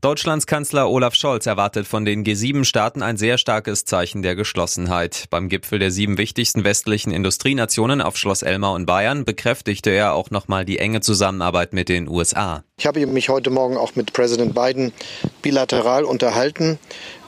Deutschlands Kanzler Olaf Scholz erwartet von den G7-Staaten ein sehr starkes Zeichen der Geschlossenheit. Beim Gipfel der sieben wichtigsten westlichen Industrienationen auf Schloss Elmau in Bayern bekräftigte er auch nochmal die enge Zusammenarbeit mit den USA. Ich habe mich heute Morgen auch mit Präsident Biden bilateral unterhalten.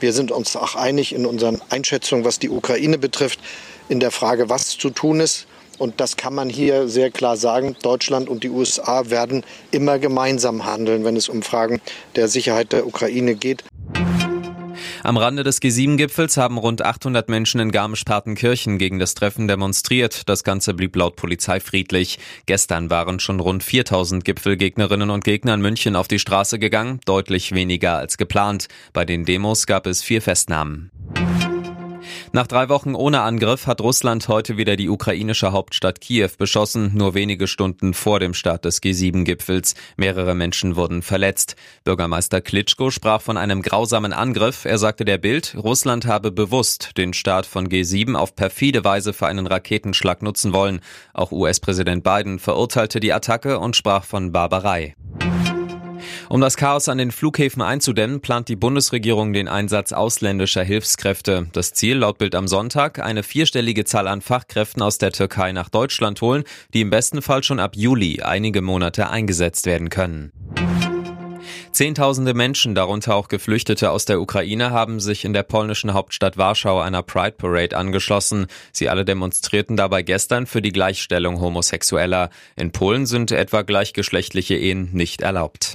Wir sind uns auch einig in unseren Einschätzungen, was die Ukraine betrifft, in der Frage, was zu tun ist. Und das kann man hier sehr klar sagen. Deutschland und die USA werden immer gemeinsam handeln, wenn es um Fragen der Sicherheit der Ukraine geht. Am Rande des G7-Gipfels haben rund 800 Menschen in Garmisch-Partenkirchen gegen das Treffen demonstriert. Das Ganze blieb laut Polizei friedlich. Gestern waren schon rund 4000 Gipfelgegnerinnen und Gegner in München auf die Straße gegangen, deutlich weniger als geplant. Bei den Demos gab es vier Festnahmen. Nach drei Wochen ohne Angriff hat Russland heute wieder die ukrainische Hauptstadt Kiew beschossen, nur wenige Stunden vor dem Start des G7-Gipfels. Mehrere Menschen wurden verletzt. Bürgermeister Klitschko sprach von einem grausamen Angriff. Er sagte der Bild, Russland habe bewusst den Start von G7 auf perfide Weise für einen Raketenschlag nutzen wollen. Auch US-Präsident Biden verurteilte die Attacke und sprach von Barbarei. Um das Chaos an den Flughäfen einzudämmen, plant die Bundesregierung den Einsatz ausländischer Hilfskräfte. Das Ziel laut Bild am Sonntag, eine vierstellige Zahl an Fachkräften aus der Türkei nach Deutschland holen, die im besten Fall schon ab Juli einige Monate eingesetzt werden können. Zehntausende Menschen, darunter auch Geflüchtete aus der Ukraine, haben sich in der polnischen Hauptstadt Warschau einer Pride Parade angeschlossen. Sie alle demonstrierten dabei gestern für die Gleichstellung Homosexueller. In Polen sind etwa gleichgeschlechtliche Ehen nicht erlaubt.